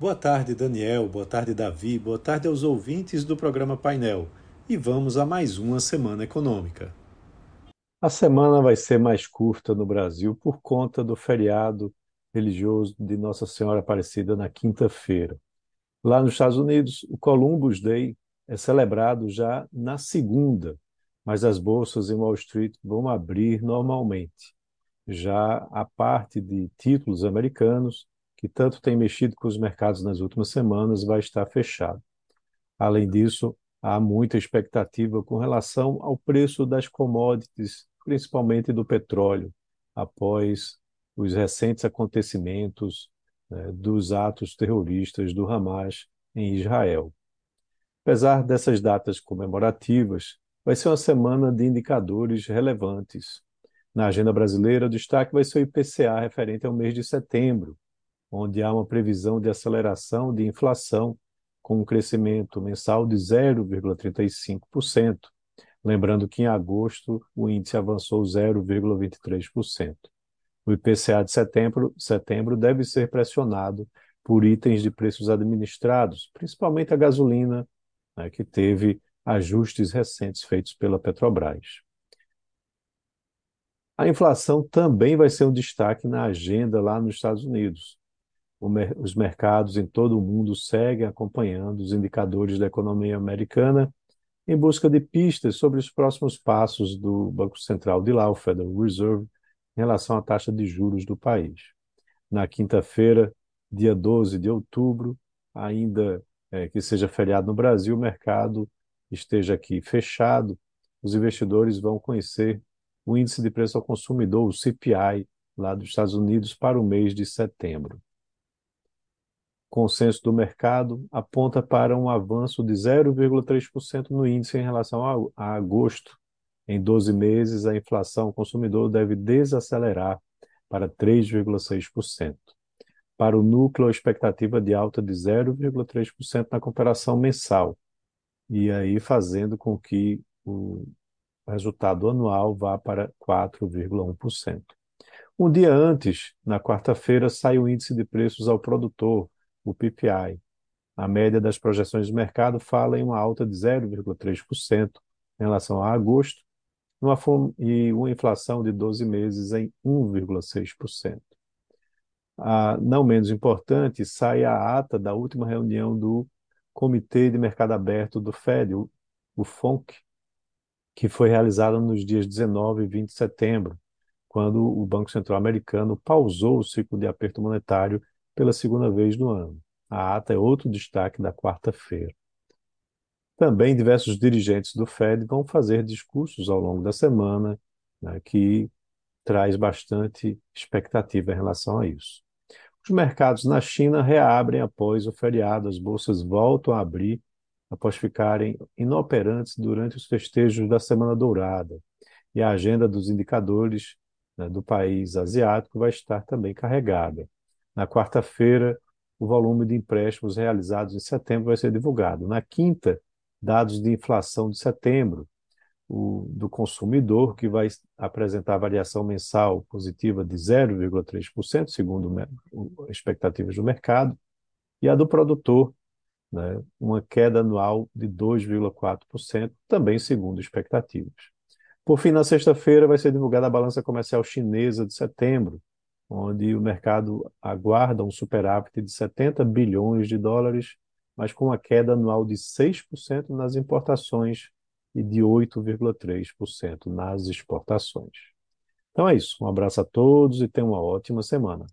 Boa tarde, Daniel. Boa tarde, Davi. Boa tarde aos ouvintes do programa Painel. E vamos a mais uma semana econômica. A semana vai ser mais curta no Brasil por conta do feriado religioso de Nossa Senhora Aparecida na quinta-feira. Lá nos Estados Unidos, o Columbus Day é celebrado já na segunda, mas as bolsas em Wall Street vão abrir normalmente. Já a parte de títulos americanos que tanto tem mexido com os mercados nas últimas semanas, vai estar fechado. Além disso, há muita expectativa com relação ao preço das commodities, principalmente do petróleo, após os recentes acontecimentos né, dos atos terroristas do Hamas em Israel. Apesar dessas datas comemorativas, vai ser uma semana de indicadores relevantes. Na agenda brasileira, o destaque vai ser o IPCA referente ao mês de setembro, onde há uma previsão de aceleração de inflação com um crescimento mensal de 0,35%. Lembrando que em agosto o índice avançou 0,23%. O IPCA de setembro, setembro deve ser pressionado por itens de preços administrados, principalmente a gasolina, né, que teve ajustes recentes feitos pela Petrobras. A inflação também vai ser um destaque na agenda lá nos Estados Unidos os mercados em todo o mundo seguem acompanhando os indicadores da economia americana em busca de pistas sobre os próximos passos do Banco Central de lá, o Federal Reserve, em relação à taxa de juros do país. Na quinta-feira, dia 12 de outubro, ainda é, que seja feriado no Brasil, o mercado esteja aqui fechado, os investidores vão conhecer o índice de preço ao consumidor, o CPI, lá dos Estados Unidos, para o mês de setembro consenso do mercado aponta para um avanço de 0,3% no índice em relação a, agosto. Em 12 meses, a inflação consumidor deve desacelerar para 3,6%. Para o núcleo, a expectativa de alta de 0,3% na comparação mensal, e aí fazendo com que o resultado anual vá para 4,1%. Um dia antes, na quarta-feira, sai o índice de preços ao produtor, o PPI. A média das projeções de mercado fala em uma alta de 0,3% em relação a agosto uma e uma inflação de 12 meses em 1,6%. Ah, não menos importante, sai a ata da última reunião do Comitê de Mercado Aberto do Fed, o, o FONC, que foi realizada nos dias 19 e 20 de setembro, quando o Banco Central Americano pausou o ciclo de aperto monetário pela segunda vez no ano. A ata é outro destaque da quarta-feira. Também diversos dirigentes do Fed vão fazer discursos ao longo da semana, né, que traz bastante expectativa em relação a isso. Os mercados na China reabrem após o feriado, as bolsas voltam a abrir após ficarem inoperantes durante os festejos da Semana Dourada. E a agenda dos indicadores né, do país asiático vai estar também carregada. Na quarta-feira, o volume de empréstimos realizados em setembro vai ser divulgado. Na quinta, dados de inflação de setembro o, do consumidor, que vai apresentar variação mensal positiva de 0,3%, segundo as expectativas do mercado, e a do produtor, né, uma queda anual de 2,4%, também segundo expectativas. Por fim, na sexta-feira, vai ser divulgada a balança comercial chinesa de setembro, onde o mercado aguarda um superávit de 70 bilhões de dólares, mas com uma queda anual de 6% nas importações e de 8,3% nas exportações. Então é isso. Um abraço a todos e tenham uma ótima semana.